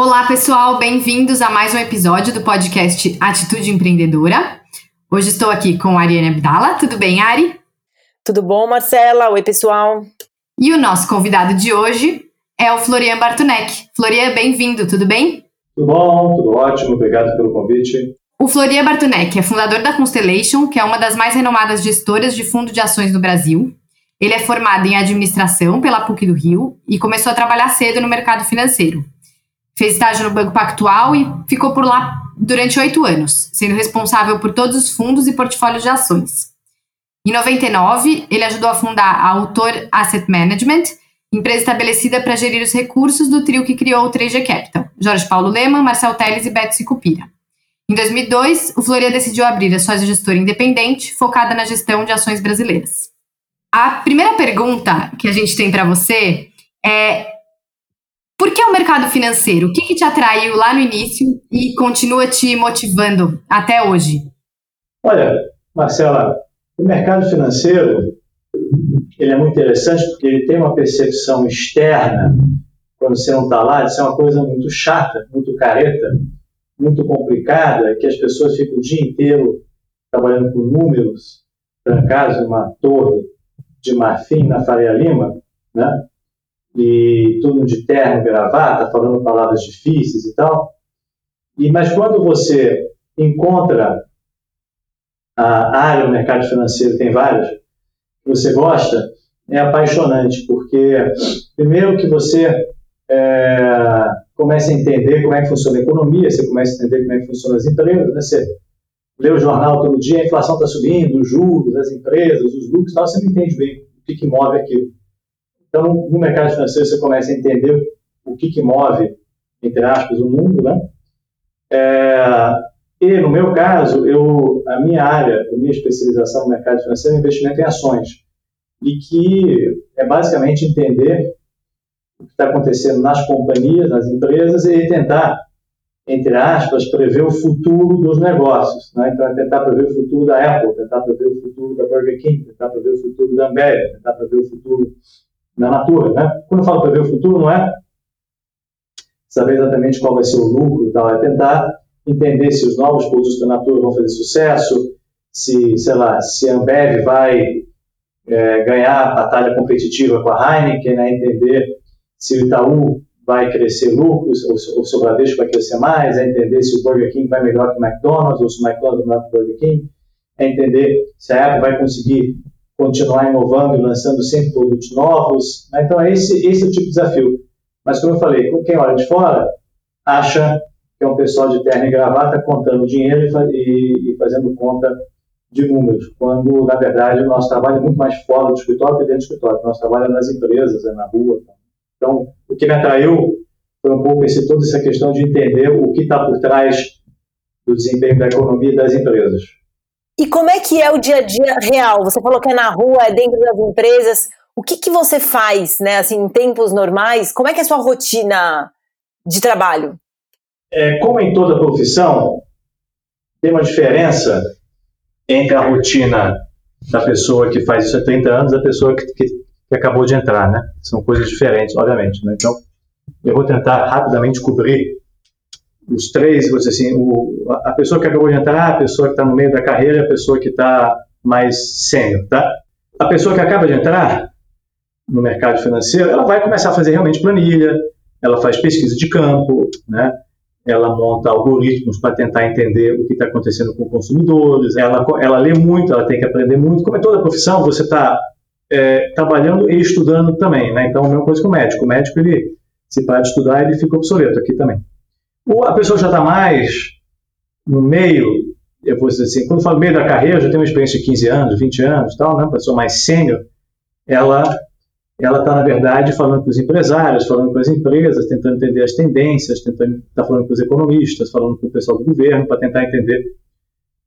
Olá, pessoal, bem-vindos a mais um episódio do podcast Atitude Empreendedora. Hoje estou aqui com a Ariane Abdala. Tudo bem, Ari? Tudo bom, Marcela? Oi, pessoal. E o nosso convidado de hoje é o Florian Bartunek. Florian, bem-vindo, tudo bem? Tudo bom, tudo ótimo, obrigado pelo convite. O Florian Bartunek é fundador da Constellation, que é uma das mais renomadas gestoras de fundo de ações no Brasil. Ele é formado em administração pela PUC do Rio e começou a trabalhar cedo no mercado financeiro. Fez estágio no Banco Pactual e ficou por lá durante oito anos, sendo responsável por todos os fundos e portfólios de ações. Em 99, ele ajudou a fundar a Autor Asset Management, empresa estabelecida para gerir os recursos do trio que criou o 3G Capital, Jorge Paulo Lema, Marcel Teles e Beto Sicupira. Em 2002, o Floria decidiu abrir a sua gestora independente, focada na gestão de ações brasileiras. A primeira pergunta que a gente tem para você é por que o mercado financeiro? O que, que te atraiu lá no início e continua te motivando até hoje? Olha, Marcela, o mercado financeiro ele é muito interessante porque ele tem uma percepção externa, quando você não está lá, de ser uma coisa muito chata, muito careta, muito complicada, que as pessoas ficam o dia inteiro trabalhando com números, trancados numa torre de marfim na Faria Lima, né? E tudo de terno, gravata, falando palavras difíceis e tal. E mas quando você encontra a área do mercado financeiro, tem várias, que você gosta, é apaixonante, porque primeiro que você é, começa a entender como é que funciona a economia, você começa a entender como é que funcionam as empresas, né? você lê o jornal todo dia, a inflação está subindo, os juros, as empresas, os lucros, tal, você não entende bem o que, que move aquilo. Então, no mercado financeiro, você começa a entender o que, que move, entre aspas, o mundo, né? É, e, no meu caso, eu, a minha área, a minha especialização no mercado financeiro é investimento em ações, e que é basicamente entender o que está acontecendo nas companhias, nas empresas, e tentar, entre aspas, prever o futuro dos negócios. Né? Então, é tentar prever o futuro da Apple, tentar prever o futuro da Burger King, tentar prever o futuro da Ambev, tentar prever o futuro na Natura. Né? Quando eu falo prever o futuro, não é saber exatamente qual vai ser o lucro, tal, é tentar entender se os novos produtos da Natura vão fazer sucesso, se, sei lá, se a Ambev vai é, ganhar a batalha competitiva com a Heineken, né? entender se o Itaú vai crescer lucros, ou se o Bradesco vai crescer mais, é entender se o Burger King vai melhor que o McDonald's, ou se o McDonald's vai melhor que o Burger King, é entender se a Apple vai conseguir continuar inovando e lançando sempre produtos novos. Né? Então, é esse, esse é o tipo de desafio. Mas, como eu falei, quem olha de fora acha que é um pessoal de terno e gravata contando dinheiro e, e fazendo conta de números, quando, na verdade, o nosso trabalho é muito mais fora do escritório que dentro do escritório. O nosso trabalho é nas empresas, é na rua. Então, o que me atraiu foi um pouco esse, toda essa questão de entender o que está por trás do desempenho da economia e das empresas. E como é que é o dia a dia real? Você falou que é na rua, é dentro das empresas. O que, que você faz, né, assim, em tempos normais? Como é que é a sua rotina de trabalho? É, como em toda profissão, tem uma diferença entre a rotina da pessoa que faz isso há 30 anos e da pessoa que, que, que, acabou de entrar, né? São coisas diferentes, obviamente, né? Então, eu vou tentar rapidamente cobrir os três, assim, o, a pessoa que acabou de entrar, a pessoa que está no meio da carreira, a pessoa que está mais sênior, tá? A pessoa que acaba de entrar no mercado financeiro, ela vai começar a fazer realmente planilha, ela faz pesquisa de campo, né? Ela monta algoritmos para tentar entender o que está acontecendo com consumidores, ela, ela lê muito, ela tem que aprender muito. Como é toda profissão, você está é, trabalhando e estudando também, né? Então, a mesma coisa que o médico. O médico, ele, se para de estudar, ele fica obsoleto aqui também a pessoa já está mais no meio, eu vou dizer assim, quando eu falo meio da carreira, já tem uma experiência de 15 anos, 20 anos, tal, né? Uma pessoa mais sênior, ela ela está, na verdade, falando com os empresários, falando com as empresas, tentando entender as tendências, tentando está falando com os economistas, falando com o pessoal do governo, para tentar entender,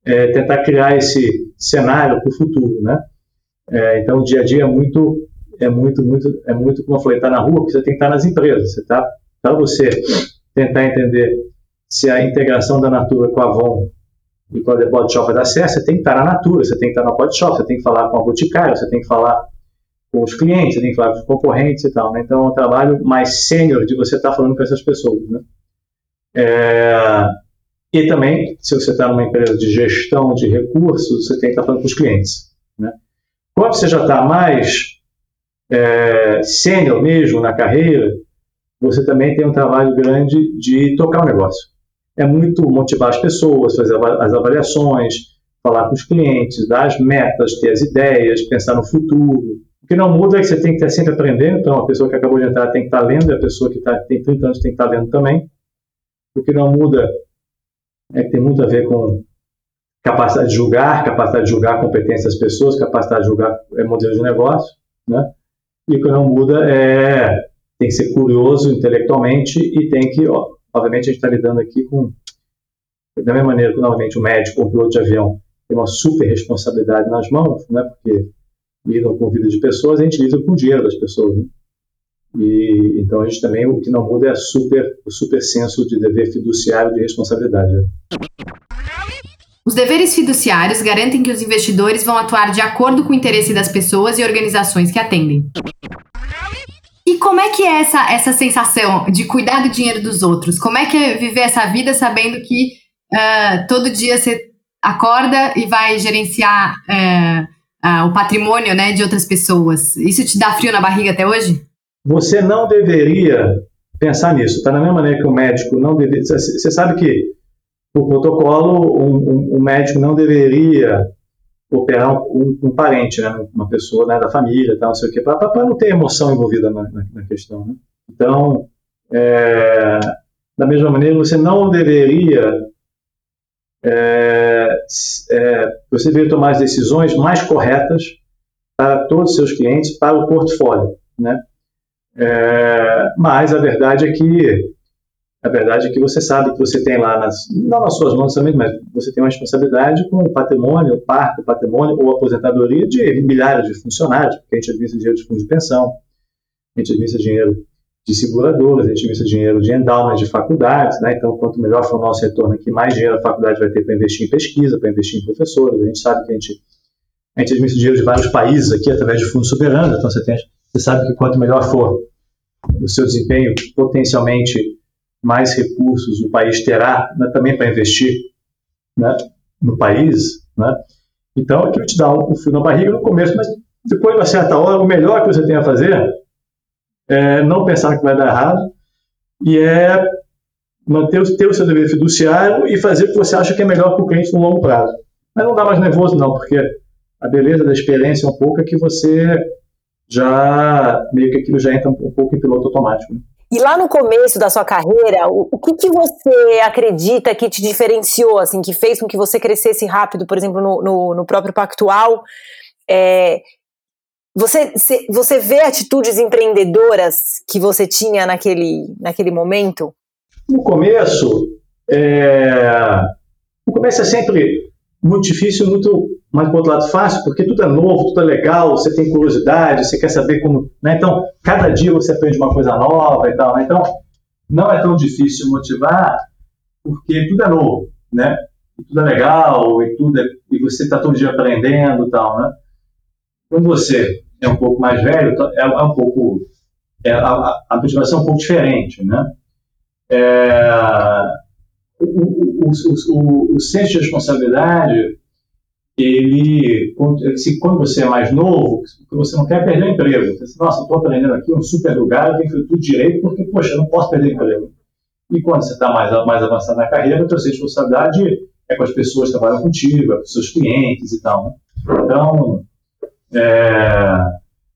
é, tentar criar esse cenário para o futuro, né? É, então, o dia a dia é muito, é muito, muito, é muito, como eu falei, está na rua, porque você tem que estar nas empresas, você tá, para você tentar entender se a integração da Natura com a Avon e com a The Body Shop vai dar certo, você tem que estar na Natura, você tem que estar na Body Shop, você tem que falar com a Boticário, você tem que falar com os clientes, você tem que falar com os concorrentes e tal. Né? Então, é um trabalho mais sênior de você estar falando com essas pessoas. Né? É, e também, se você está numa empresa de gestão de recursos, você tem que estar falando com os clientes. Né? Quando você já está mais é, sênior mesmo na carreira, você também tem um trabalho grande de tocar o negócio. É muito motivar as pessoas, fazer as avaliações, falar com os clientes, dar as metas, ter as ideias, pensar no futuro. O que não muda é que você tem que estar sempre aprendendo, então a pessoa que acabou de entrar tem que estar lendo, e a pessoa que tá, tem 30 anos tem que estar lendo também. O que não muda é que tem muito a ver com capacidade de julgar, capacidade de julgar a competência das pessoas, capacidade de julgar é, modelo de negócio, né? E o que não muda é tem que ser curioso intelectualmente e tem que, ó, obviamente, a gente está lidando aqui com da mesma maneira que novamente o médico ou o piloto de avião tem uma super responsabilidade nas mãos, né? Porque lidam com vida de pessoas, a gente lida com o dinheiro das pessoas. Né? E então a gente também o que não muda é super, o super senso de dever fiduciário de responsabilidade. Né? Os deveres fiduciários garantem que os investidores vão atuar de acordo com o interesse das pessoas e organizações que atendem. E como é que é essa, essa sensação de cuidar do dinheiro dos outros? Como é que é viver essa vida sabendo que uh, todo dia você acorda e vai gerenciar uh, uh, o patrimônio né, de outras pessoas? Isso te dá frio na barriga até hoje? Você não deveria pensar nisso. Está da mesma maneira que o médico não deveria. Você sabe que por protocolo, um, um, um médico não deveria operar um, um, parente, né, uma pessoa né, da família, tal, não sei o quê, para não ter emoção envolvida na, na, na questão. Né? Então, é, da mesma maneira, você não deveria é, é, você deveria tomar as decisões mais corretas para todos os seus clientes, para o portfólio, né? É, mas a verdade é que a verdade é que você sabe que você tem lá, nas, não nas suas mãos também, mas você tem uma responsabilidade com o patrimônio, o parque, o patrimônio ou aposentadoria de milhares de funcionários, porque a gente administra dinheiro de fundo de pensão, a gente administra dinheiro de seguradoras, a gente administra dinheiro de endowment de faculdades, né? então quanto melhor for o nosso retorno aqui, mais dinheiro a faculdade vai ter para investir em pesquisa, para investir em professores, a gente sabe que a gente, a gente administra dinheiro de vários países aqui através de fundos soberanos, então você, tem, você sabe que quanto melhor for o seu desempenho, potencialmente mais recursos o país terá né, também para investir né, no país. Né? Então, aquilo te dá um, fio na barriga no começo, mas depois de uma certa hora, o melhor que você tem a fazer é não pensar que vai dar errado e é manter ter o seu dever fiduciário e fazer o que você acha que é melhor para o cliente no longo prazo. Mas não dá mais nervoso, não, porque a beleza da experiência um pouco é que você já, meio que aquilo já entra um pouco em piloto automático. Né? E lá no começo da sua carreira, o, o que, que você acredita que te diferenciou, assim, que fez com que você crescesse rápido, por exemplo, no, no, no próprio Pactual? É, você, você vê atitudes empreendedoras que você tinha naquele, naquele momento? No começo, é, no começo é sempre muito difícil, muito mas por outro lado fácil, porque tudo é novo, tudo é legal, você tem curiosidade, você quer saber como. Né? Então, cada dia você aprende uma coisa nova e tal. Né? Então, não é tão difícil motivar, porque tudo é novo, né? E tudo é legal, e, tudo é, e você está todo dia aprendendo e tal. Né? Quando você é um pouco mais velho, é, é um pouco. É, a, a, motivação é um pouco diferente. Né? É, o, o, o, o senso de responsabilidade ele, se quando você é mais novo, você não quer perder o emprego. Você Nossa, estou aprendendo aqui um super lugar, eu tenho tudo direito, porque, poxa, eu não posso perder o emprego. E quando você está mais, mais avançado na carreira, a sua responsabilidade é com as pessoas que trabalham contigo, é com os seus clientes e tal. Né? Então, é,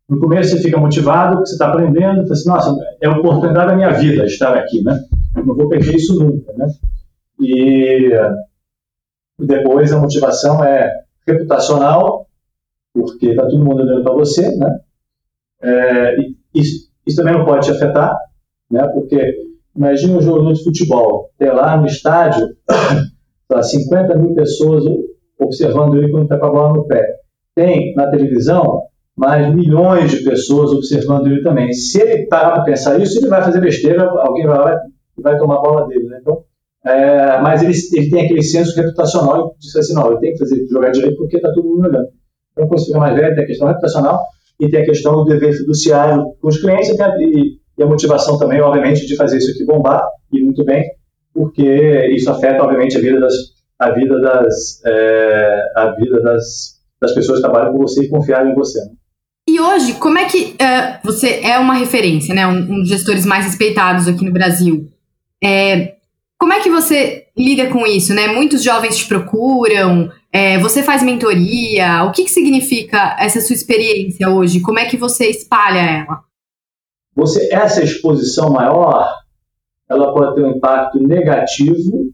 no começo você fica motivado, você está aprendendo, você assim, nossa, é a oportunidade da minha vida estar aqui, né? Eu não vou perder isso nunca, né? E depois a motivação é reputacional, porque está todo mundo olhando para você, né? É, isso, isso, também não pode te afetar, né? Porque imagine um jogador de futebol, ter lá no estádio tá, 50 mil pessoas observando ele quando está com a bola no pé. Tem na televisão mais milhões de pessoas observando ele também. Se ele parar para pensar isso, ele vai fazer besteira, alguém vai lá e vai tomar a bola dele. Né? Então, é, mas ele, ele, tem aquele senso reputacional de assim, não, eu tenho que fazer, jogar direito porque está todo mundo olhando. Então, quando você fica mais velho, tem a questão reputacional e tem a questão do dever fiduciário com os clientes e, e, e, a motivação também, obviamente, de fazer isso aqui bombar, e muito bem, porque isso afeta, obviamente, a vida das, a vida das, é, a vida das, das pessoas que trabalham com você e confiarem em você. Né? E hoje, como é que uh, você é uma referência, né? Um, um, dos gestores mais respeitados aqui no Brasil. É, como é que você lida com isso, né? Muitos jovens te procuram, é, você faz mentoria. O que, que significa essa sua experiência hoje? Como é que você espalha ela? Você, essa exposição maior, ela pode ter um impacto negativo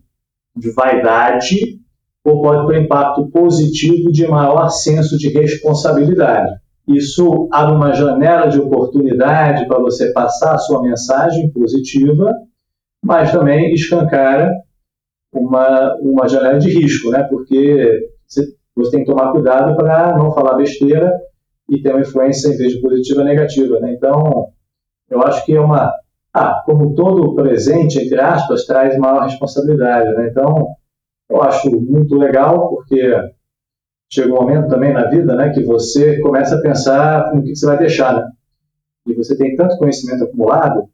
de vaidade ou pode ter um impacto positivo de maior senso de responsabilidade. Isso abre uma janela de oportunidade para você passar a sua mensagem positiva, mas também escancara uma, uma janela de risco, né? porque você, tem que tomar cuidado para não falar besteira e ter uma influência, em vez de positiva, negativa. Né? Então, eu acho que é uma. Ah, como todo presente, entre aspas, traz maior responsabilidade. Né? Então, eu acho muito legal, porque chega um momento também na vida né, que você começa a pensar no que você vai deixar. Né? E você tem tanto conhecimento acumulado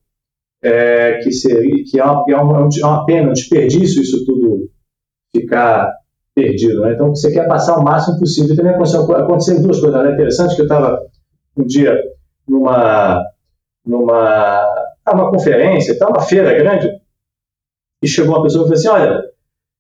é, que, seria, que é, uma, é, uma, é uma pena, um desperdício isso tudo ficar perdido. Né? Então, você quer passar o máximo possível. Também aconteceu, aconteceram duas coisas né? interessantes, que eu estava um dia numa, numa uma conferência, tá, uma feira grande, e chegou uma pessoa e falou assim, olha,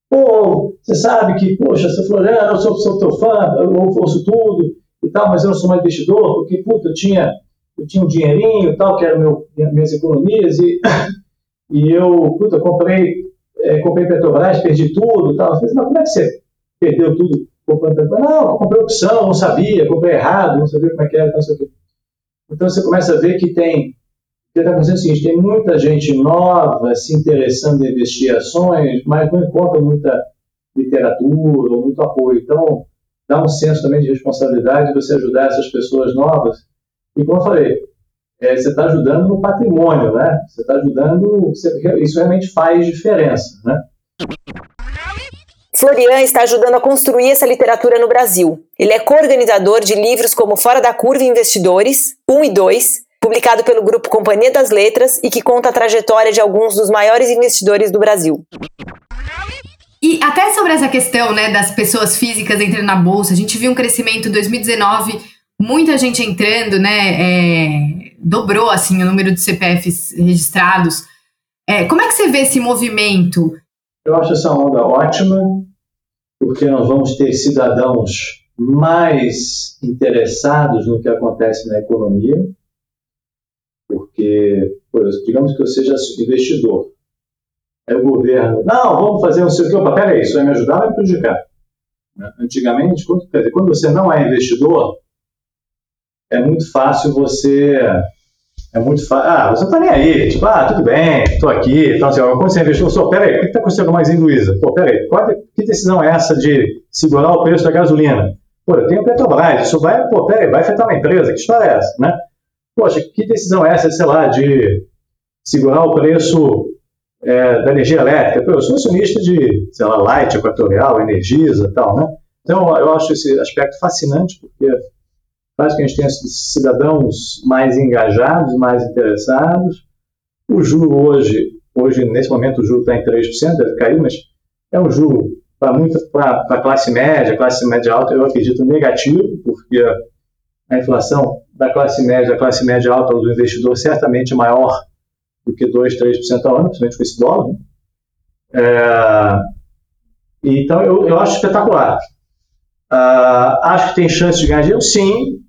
Pô, você sabe que, poxa, você falou, ah, eu sou, sou teu fã, eu ouço tudo e tal, mas eu não sou mais investidor, porque, puta, eu tinha, eu tinha um dinheirinho e tal, que eram meu, minhas economias, e, e eu, puta, comprei, é, comprei Petrobras, perdi tudo e tal. Eu falei, mas como é que você perdeu tudo comprando Petrobras? Não, comprei opção, não sabia, comprei errado, não sabia como é que era, não quê. Então você começa a ver que tem que está acontecendo o seguinte: tem muita gente nova se interessando em investir ações, mas não encontra muita literatura ou muito apoio. Então, dá um senso também de responsabilidade de você ajudar essas pessoas novas. E, como eu falei, é, você está ajudando no patrimônio, né? Você está ajudando, você, isso realmente faz diferença, né? Florian está ajudando a construir essa literatura no Brasil. Ele é co-organizador de livros como Fora da Curva Investidores, 1 e 2, publicado pelo grupo Companhia das Letras e que conta a trajetória de alguns dos maiores investidores do Brasil. E até sobre essa questão né, das pessoas físicas entrando na bolsa, a gente viu um crescimento em 2019, muita gente entrando, né? É, dobrou assim o número de CPFs registrados. É, como é que você vê esse movimento? Eu acho essa onda ótima, porque nós vamos ter cidadãos mais interessados no que acontece na economia, porque, por exemplo, digamos que eu seja investidor. Aí o governo, não, vamos fazer não sei o que, opa, peraí, isso vai me ajudar vai me prejudicar? Antigamente, quando você não é investidor, é muito fácil você. É muito fácil. Ah, você não tá nem aí. Tipo, ah, tudo bem, estou aqui. Então, assim, quando você é investidor, só, peraí, o que está acontecendo mais Luiza? Pô, peraí, qual, que decisão é essa de segurar o preço da gasolina? Pô, eu tenho Petrobras, isso vai, pô, peraí, vai afetar uma empresa, que história é essa, né? poxa, que decisão é essa, sei lá, de segurar o preço é, da energia elétrica? Pô, eu sou acionista de, sei lá, Light, Equatorial, Energisa e tal, né? Então, eu acho esse aspecto fascinante, porque faz que a gente tenha cidadãos mais engajados, mais interessados. O juro hoje, hoje nesse momento, o juro está em 3%, deve cair, mas é um juro para para a classe média, classe média alta, eu acredito negativo, porque a inflação da classe média, a classe média alta do investidor certamente maior do que 2, 3% ao ano, principalmente com esse dólar. Né? É, então, eu, eu acho espetacular. Uh, acho que tem chance de ganhar dinheiro? Sim.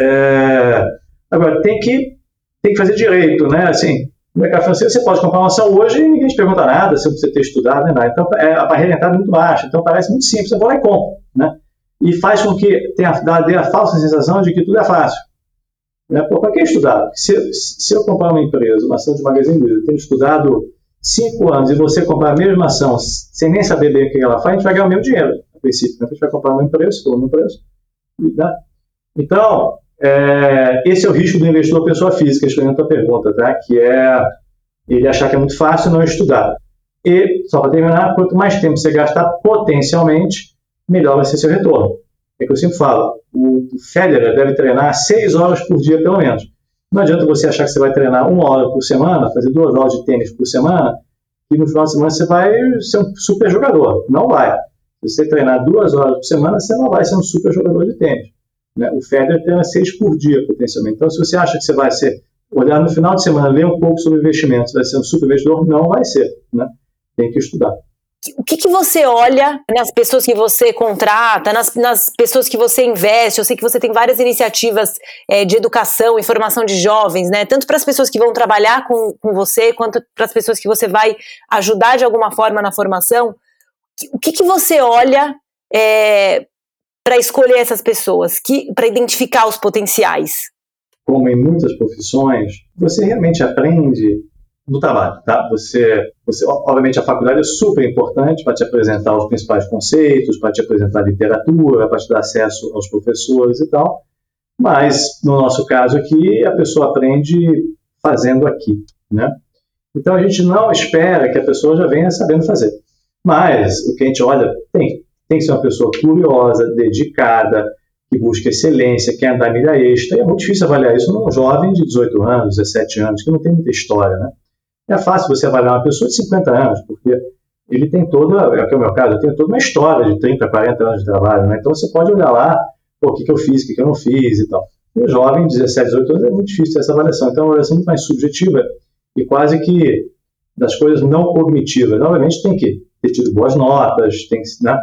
É, agora, tem que, tem que fazer direito, né? Assim, no mercado financeiro, você pode comprar uma ação hoje e ninguém te pergunta nada, se você ter estudado, nem nada. Então, é, a barreira de entrada é muito baixa. Então, parece muito simples. Você vai lá e compra, né? e faz com que tenha, dê a falsa sensação de que tudo é fácil. Né? Para que estudar? Se, se eu comprar uma empresa, uma ação de Magazine Luiza, tendo estudado cinco anos e você comprar a mesma ação sem nem saber bem o que ela faz, a gente vai ganhar o mesmo dinheiro, a princípio. Né? A gente vai comprar no preço, pelo mesmo preço. Né? Então, é, esse é o risco do investidor pessoa física, respondendo a tua pergunta, tá? que é ele achar que é muito fácil não estudar. E, só para terminar, quanto mais tempo você gastar potencialmente, melhor vai ser seu retorno. É que eu sempre falo, o Federer deve treinar seis horas por dia, pelo menos. Não adianta você achar que você vai treinar uma hora por semana, fazer duas horas de tênis por semana, que no final de semana você vai ser um super jogador. Não vai. Se você treinar duas horas por semana, você não vai ser um super jogador de tênis. Né? O Federer treina seis por dia, potencialmente. Então, se você acha que você vai ser, olhar no final de semana, ler um pouco sobre investimentos, vai ser um super investidor, não vai ser. Né? Tem que estudar. O que, que você olha nas pessoas que você contrata, nas, nas pessoas que você investe? Eu sei que você tem várias iniciativas é, de educação e formação de jovens, né? Tanto para as pessoas que vão trabalhar com, com você, quanto para as pessoas que você vai ajudar de alguma forma na formação. O que, que você olha é, para escolher essas pessoas, para identificar os potenciais? Como em muitas profissões, você realmente aprende no trabalho, tá? Você, você, obviamente, a faculdade é super importante para te apresentar os principais conceitos, para te apresentar literatura, para te dar acesso aos professores e tal. Mas, no nosso caso aqui, a pessoa aprende fazendo aqui, né? Então, a gente não espera que a pessoa já venha sabendo fazer. Mas, o que a gente olha, tem, tem que ser uma pessoa curiosa, dedicada, que busca excelência, quer andar milha extra. E é muito difícil avaliar isso num jovem de 18 anos, 17 anos, que não tem muita história, né? É fácil você avaliar uma pessoa de 50 anos, porque ele tem toda, é que é o meu caso, eu tenho toda uma história de 30, 40 anos de trabalho, né? Então você pode olhar lá, o que, que eu fiz, o que, que eu não fiz e tal. E jovem, 17, 18 anos, é muito difícil ter essa avaliação. Então é uma avaliação muito mais subjetiva e quase que das coisas não cognitivas. Obviamente tem que ter tido boas notas, tem que, né?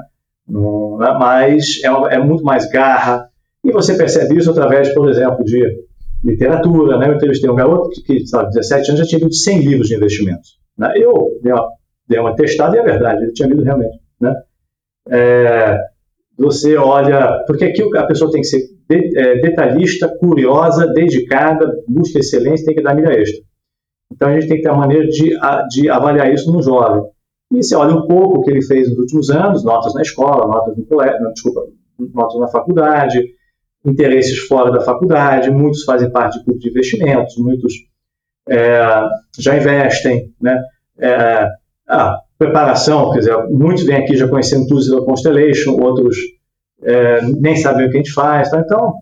Né? mas é, é muito mais garra. E você percebe isso através, por exemplo, de literatura, né? Eu entrevistei um garoto que, que sabe, 17 anos já tinha lido 100 livros de investimentos. Né? Eu dei uma, dei uma testada e é verdade, ele tinha lido realmente, né? É, você olha, porque aqui a pessoa tem que ser é, detalhista, curiosa, dedicada, busca excelência, tem que dar milha extra. Então a gente tem que ter uma maneira de, de avaliar isso no jovem. E você olha um pouco o que ele fez nos últimos anos, notas na escola, notas no colégio, desculpa, notas na faculdade, interesses fora da faculdade, muitos fazem parte de clube de investimentos, muitos é, já investem, né? É, a preparação, quer dizer, muitos vêm aqui já conhecendo tudo da Constellation, outros é, nem sabem o que a gente faz, tá? então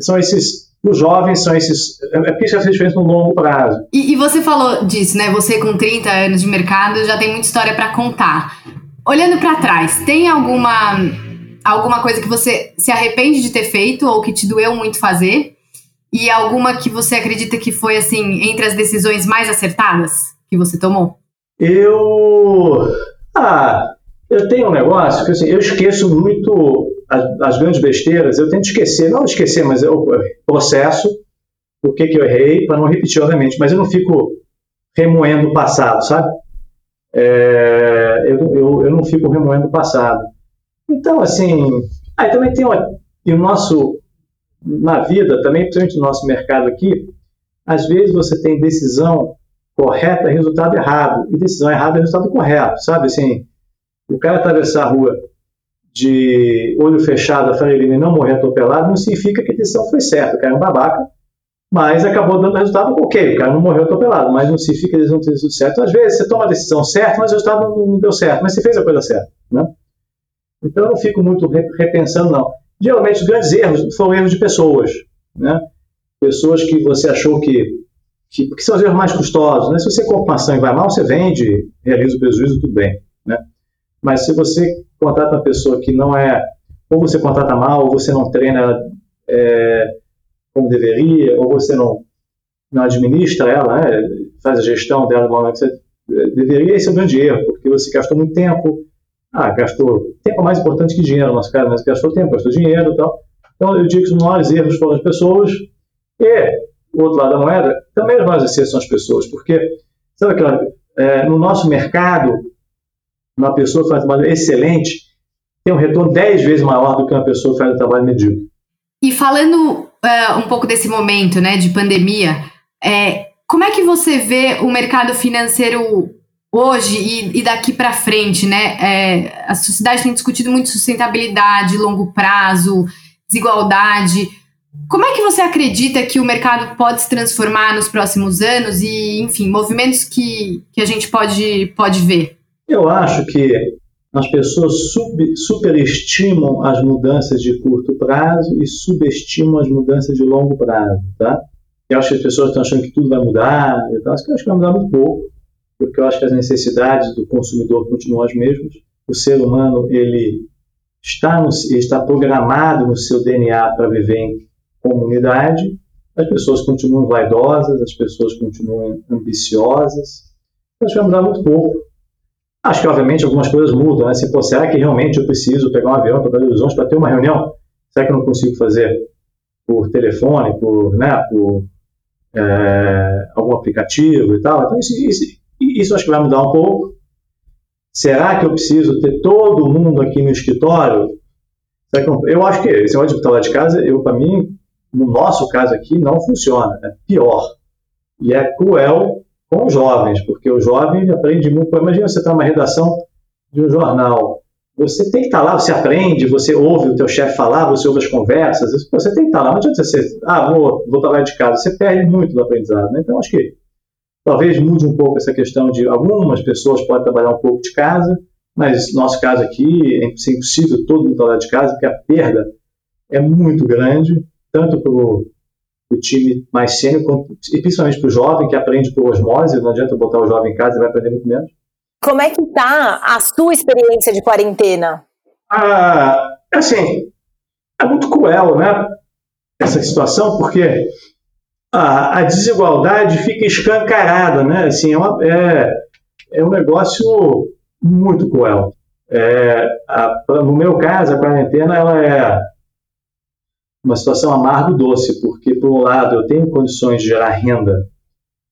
são esses os jovens são esses. É porque isso faz diferença no longo prazo. E, e, você falou disso, né? Você com 30 anos de mercado já tem muita história para contar. Olhando para trás, tem alguma alguma coisa que você se arrepende de ter feito ou que te doeu muito fazer? E alguma que você acredita que foi, assim, entre as decisões mais acertadas que você tomou? Eu. Ah, eu tenho um negócio que, assim, eu esqueço muito as, as grandes besteiras, eu tento esquecer, não esquecer, mas eu processo o que, que eu errei para não repetir, obviamente, mas eu não fico remoendo o passado, sabe? É, eu, eu, eu não fico remoendo o passado. Então, assim, aí também tem e o nosso, na vida, também, principalmente no nosso mercado aqui, às vezes você tem decisão correta resultado errado, e decisão errada é resultado correto, sabe? Assim, o cara atravessar a rua de olho fechado, a farelinha e não morrer atropelado, não significa que a decisão foi certa. O cara é um babaca, mas acabou dando resultado ok. O cara não morreu atropelado, mas não significa que eles não tenham sido certo. Às vezes você toma a decisão certa, mas o resultado não, deu certo, mas você fez a coisa certa. Né? Então eu não fico muito repensando, não. Geralmente os grandes erros foram erros de pessoas. Né? Pessoas que você achou que, que, que são os erros mais custosos. Né? Se você compra uma ação e vai mal, você vende, realiza o prejuízo, tudo bem. Né? Mas se você contrata uma pessoa que não é, ou você contrata mal, ou você não treina é, como deveria, ou você não, não administra ela, né? faz a gestão dela de maneira que você deveria, esse é um grande erro, porque você gastou muito tempo, ah, gastou tempo é mais importante que dinheiro no nosso caso, mas gastou tempo, gastou dinheiro e tal. Então eu digo que os maiores erros foram as pessoas e o outro lado da moeda, também os maiores acertos são as pessoas, porque sabe aquela, é, no nosso mercado uma pessoa que faz um trabalho excelente tem um retorno 10 vezes maior do que uma pessoa que faz um trabalho medíocre. E falando uh, um pouco desse momento né, de pandemia, é, como é que você vê o mercado financeiro hoje e, e daqui para frente? Né? É, a sociedade tem discutido muito sustentabilidade, longo prazo, desigualdade. Como é que você acredita que o mercado pode se transformar nos próximos anos e, enfim, movimentos que, que a gente pode, pode ver? Eu acho que as pessoas sub, superestimam as mudanças de curto prazo e subestimam as mudanças de longo prazo, tá? Eu acho que as pessoas estão achando que tudo vai mudar, eu acho que vai mudar muito pouco. porque eu acho que as necessidades do consumidor continuam as mesmas. O ser humano ele está, no, ele está programado no seu DNA para viver em comunidade. As pessoas continuam vaidosas, as pessoas continuam ambiciosas. Acho que vai mudar muito pouco. Acho que, obviamente, algumas coisas mudam. Né? Se, pô, será que realmente eu preciso pegar um avião para Belo Horizonte para ter uma reunião? Será que eu não consigo fazer por telefone, por, né, por é, algum aplicativo e tal? Então, isso, isso, isso acho que vai mudar um pouco. Será que eu preciso ter todo mundo aqui no escritório? Eu, eu, acho que esse negócio de estar lá de casa, eu para mim, no nosso caso aqui, não funciona. É pior. E é cruel com os jovens, porque o jovem aprende muito. Imagina você estar numa redação de um jornal. Você tem que estar lá, você aprende, você ouve o teu chefe falar, você ouve as conversas, você tem que estar lá. Não adianta você, ah, vou, vou trabalhar de casa. Você perde muito do aprendizado. Né? Então, acho que talvez mude um pouco essa questão de algumas pessoas podem trabalhar um pouco de casa, mas no nosso caso aqui é impossível todo mundo trabalhar de casa, porque a perda é muito grande, tanto para o time mais sênior, e principalmente para o jovem que aprende por osmose, não adianta botar o jovem em casa, ele vai aprender muito menos. Como é que está a sua experiência de quarentena? Ah, assim, é muito cruel, né? Essa situação, porque a, a desigualdade fica escancarada, né? Assim, é, uma, é, é um negócio muito cruel. É, a, no meu caso, a quarentena ela é uma situação amargo doce, porque, por um lado, eu tenho condições de gerar renda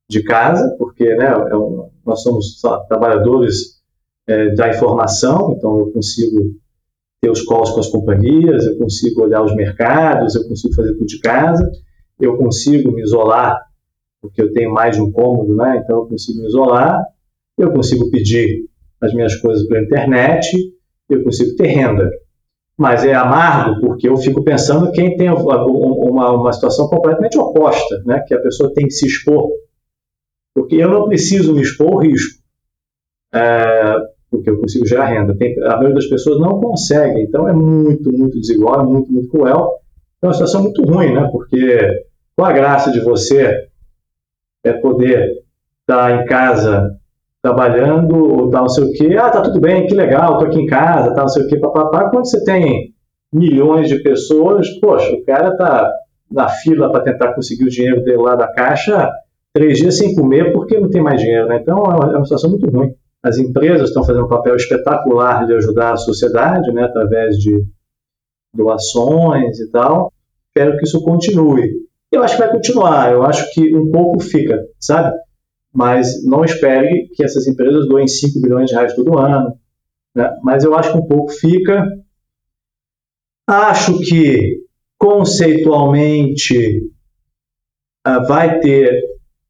de casa, porque né, é nós somos trabalhadores é, da informação, então eu consigo ter os calls com as companhias, eu consigo olhar os mercados, eu consigo fazer tudo de casa, eu consigo me isolar, porque eu tenho mais de um cômodo, né, então eu consigo me isolar, eu consigo pedir as minhas coisas pela internet, eu consigo ter renda. Mas é amargo porque eu fico pensando quem tem uma, uma situação completamente oposta, né? que a pessoa tem que se expor. Porque eu não preciso me expor ao risco, é, porque eu consigo gerar renda. Tem, a maioria das pessoas não consegue, então é muito, muito desigual, é muito, muito cruel. É uma situação muito ruim, né? porque qual a graça de você é poder estar em casa trabalhando, ou tal, não sei o quê. Ah, tá tudo bem, que legal, tô aqui em casa, tá, não sei o quê, papapá. Quando você tem milhões de pessoas, poxa, o cara tá na fila para tentar conseguir o dinheiro dele lá da caixa três dias sem comer porque não tem mais dinheiro, né? Então é uma, é uma situação muito ruim. As empresas estão fazendo um papel espetacular de ajudar a sociedade, né, através de doações e tal. Espero que isso continue. Eu acho que vai continuar, eu acho que um pouco fica, sabe? Mas não espere que essas empresas doem 5 bilhões de reais todo ano. Né? Mas eu acho que um pouco fica. Acho que conceitualmente uh, vai ter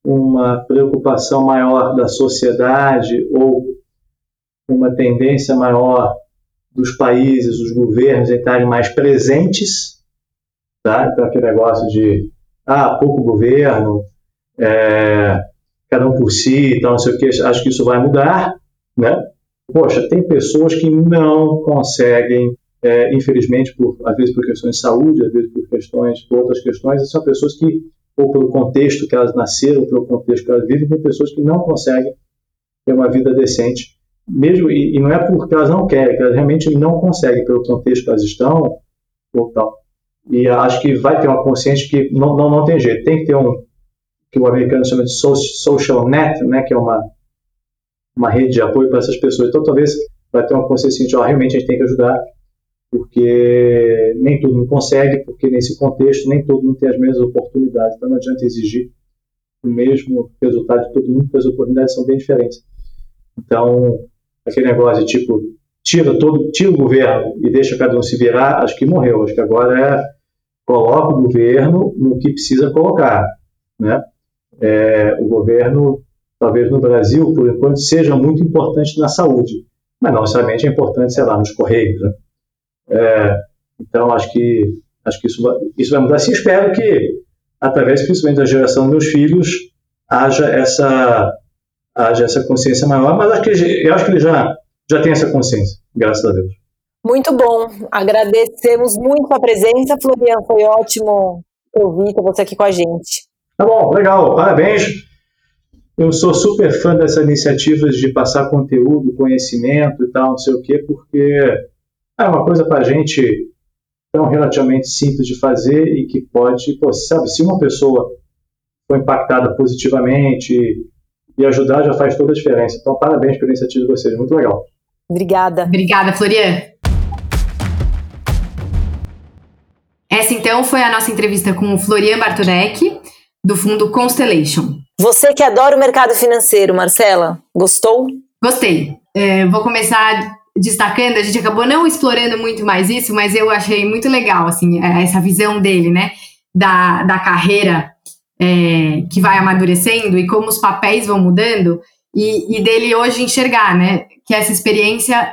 uma preocupação maior da sociedade ou uma tendência maior dos países, dos governos em estarem mais presentes, tá? Então aquele negócio de ah, pouco governo, é, cada um por si e tal, não sei o que, acho que isso vai mudar, né? Poxa, tem pessoas que não conseguem, é, infelizmente, por, às vezes por questões de saúde, às vezes por questões, por outras questões, são pessoas que, ou pelo contexto que elas nasceram, pelo contexto que elas vivem, tem pessoas que não conseguem ter uma vida decente, mesmo, e, e não é porque elas não querem, é que elas realmente não conseguem pelo contexto que elas estão, ou tal. E acho que vai ter uma consciência que não, não, não tem jeito, tem que ter um, que o americano chama de social net, né, que é uma, uma rede de apoio para essas pessoas. Então, talvez vai ter uma consciência de, ó, realmente a gente tem que ajudar, porque nem todo mundo consegue, porque nesse contexto nem todo mundo tem as mesmas oportunidades. Então, não adianta exigir o mesmo resultado de todo mundo, porque as oportunidades são bem diferentes. Então, aquele negócio de tipo, tira todo, tira o governo e deixa cada um se virar, acho que morreu. Acho que agora é coloca o governo no que precisa colocar, né? É, o governo, talvez no Brasil, por enquanto, seja muito importante na saúde, mas não necessariamente é importante, sei lá, nos correios. Né? É, então, acho que, acho que isso, isso vai mudar. Sim, espero que, através principalmente da geração dos meus filhos, haja essa, haja essa consciência maior, mas acho que, eu acho que ele já, já tem essa consciência, graças a Deus. Muito bom. Agradecemos muito a presença, Florian. Foi ótimo ouvir você aqui com a gente. Tá bom, legal, parabéns. eu sou super fã dessas iniciativas de passar conteúdo, conhecimento e tal, não sei o quê, porque é uma coisa para a gente tão relativamente simples de fazer e que pode, pô, sabe, se uma pessoa foi impactada positivamente e ajudar já faz toda a diferença. Então, parabéns pela iniciativa de vocês, muito legal. Obrigada. Obrigada, Florian. Essa então foi a nossa entrevista com o Florian Bartolek, do fundo Constellation. Você que adora o mercado financeiro, Marcela, gostou? Gostei. É, vou começar destacando, a gente acabou não explorando muito mais isso, mas eu achei muito legal, assim, é, essa visão dele, né, da, da carreira é, que vai amadurecendo e como os papéis vão mudando, e, e dele hoje enxergar, né, que essa experiência,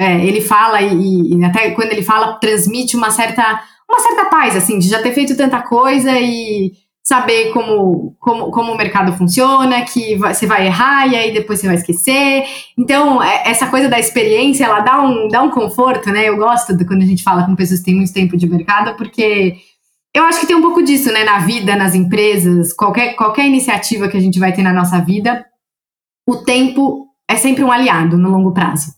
é, ele fala, e, e, até quando ele fala, transmite uma certa, uma certa paz, assim, de já ter feito tanta coisa e saber como, como, como o mercado funciona, que você vai errar e aí depois você vai esquecer. Então, é, essa coisa da experiência, ela dá um, dá um conforto, né? Eu gosto de quando a gente fala com pessoas que têm muito tempo de mercado, porque eu acho que tem um pouco disso, né? Na vida, nas empresas, qualquer, qualquer iniciativa que a gente vai ter na nossa vida, o tempo é sempre um aliado no longo prazo.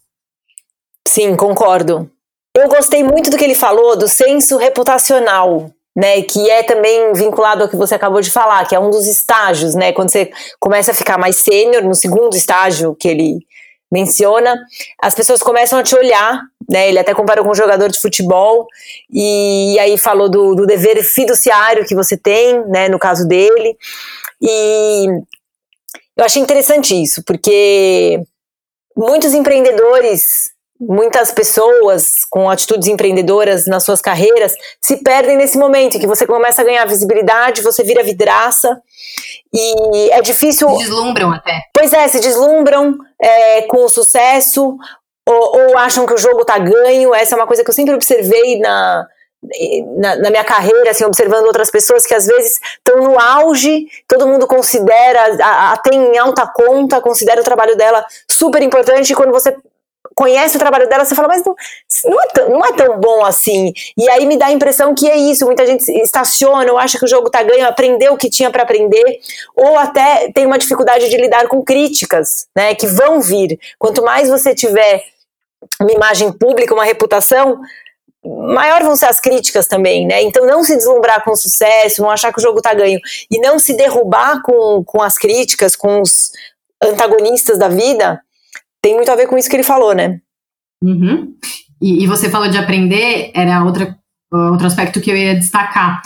Sim, concordo. Eu gostei muito do que ele falou do senso reputacional né, que é também vinculado ao que você acabou de falar, que é um dos estágios, né, quando você começa a ficar mais sênior, no segundo estágio que ele menciona, as pessoas começam a te olhar, né, ele até comparou com um jogador de futebol, e, aí falou do, do, dever fiduciário que você tem, né, no caso dele, e eu achei interessante isso, porque muitos empreendedores muitas pessoas com atitudes empreendedoras nas suas carreiras se perdem nesse momento em que você começa a ganhar visibilidade, você vira vidraça e é difícil. Se deslumbram até. Pois é, se deslumbram é, com o sucesso ou, ou, acham que o jogo tá ganho. Essa é uma coisa que eu sempre observei na. Na, na minha carreira, assim, observando outras pessoas que às vezes estão no auge, todo mundo considera, a, a, tem em alta conta, considera o trabalho dela super importante, e quando você conhece o trabalho dela, você fala, mas não, não, é tão, não é tão bom assim. E aí me dá a impressão que é isso. Muita gente estaciona ou acha que o jogo tá ganho, aprendeu o que tinha para aprender, ou até tem uma dificuldade de lidar com críticas, né, que vão vir. Quanto mais você tiver uma imagem pública, uma reputação, maior vão ser as críticas também, né? Então não se deslumbrar com o sucesso, não achar que o jogo tá ganho e não se derrubar com, com as críticas, com os antagonistas da vida, tem muito a ver com isso que ele falou, né? Uhum. E, e, você falou de aprender, era outra, outro aspecto que eu ia destacar.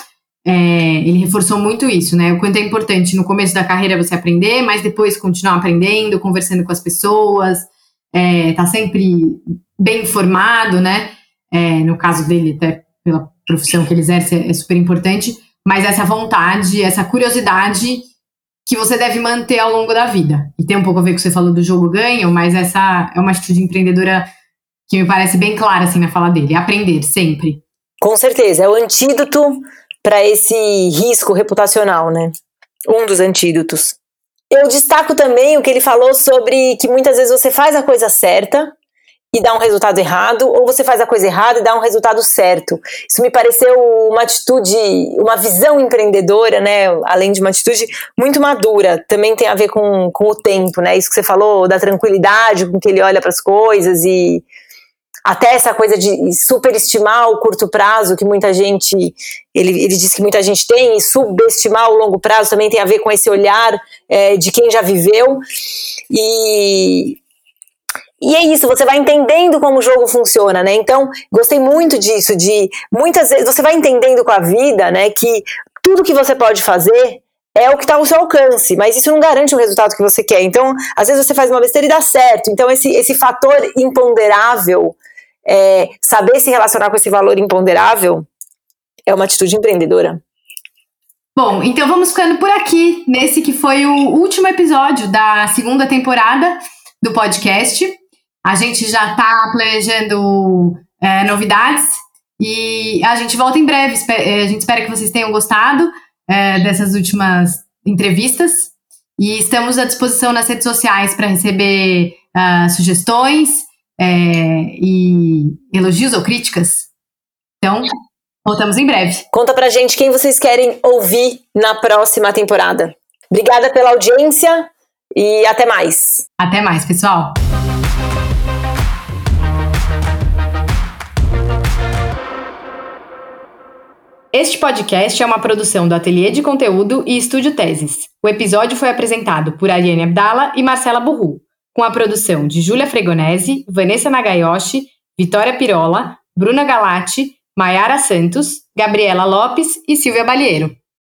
É, ele reforçou muito isso, né? O quanto é importante no começo da carreira você aprender, mas depois continuar aprendendo, conversando com as pessoas, é, tá sempre bem informado, né? É, no caso dele, até pela profissão que ele exerce, é super importante, mas essa vontade, essa curiosidade que você deve manter ao longo da vida. E tem um pouco a ver com o que você falou do jogo ganho, mas essa é uma atitude empreendedora que me parece bem clara assim na fala dele, aprender sempre. Com certeza, é o antídoto para esse risco reputacional, né? Um dos antídotos. Eu destaco também o que ele falou sobre que muitas vezes você faz a coisa certa, e dá um resultado errado, ou você faz a coisa errada e dá um resultado certo. Isso me pareceu uma atitude, uma visão empreendedora, né? Além de uma atitude muito madura. Também tem a ver com, com o tempo, né? Isso que você falou da tranquilidade com que ele olha para as coisas e até essa coisa de superestimar o curto prazo que muita gente ele, ele diz que muita gente tem e subestimar o longo prazo também tem a ver com esse olhar é, de quem já viveu e e é isso, você vai entendendo como o jogo funciona, né? Então, gostei muito disso, de muitas vezes você vai entendendo com a vida, né, que tudo que você pode fazer é o que está ao seu alcance, mas isso não garante o resultado que você quer. Então, às vezes você faz uma besteira e dá certo. Então, esse, esse fator imponderável, é, saber se relacionar com esse valor imponderável, é uma atitude empreendedora. Bom, então vamos ficando por aqui, nesse que foi o último episódio da segunda temporada do podcast. A gente já está planejando é, novidades e a gente volta em breve. É, a gente espera que vocês tenham gostado é, dessas últimas entrevistas e estamos à disposição nas redes sociais para receber uh, sugestões é, e elogios ou críticas. Então, voltamos em breve. Conta pra gente quem vocês querem ouvir na próxima temporada. Obrigada pela audiência. E até mais. Até mais, pessoal. Este podcast é uma produção do Ateliê de Conteúdo e Estúdio Teses. O episódio foi apresentado por Ariane Abdala e Marcela Burru, com a produção de Júlia Fregonese, Vanessa Nagayoshi, Vitória Pirola, Bruna Galati, Maiara Santos, Gabriela Lopes e Silvia Balieiro.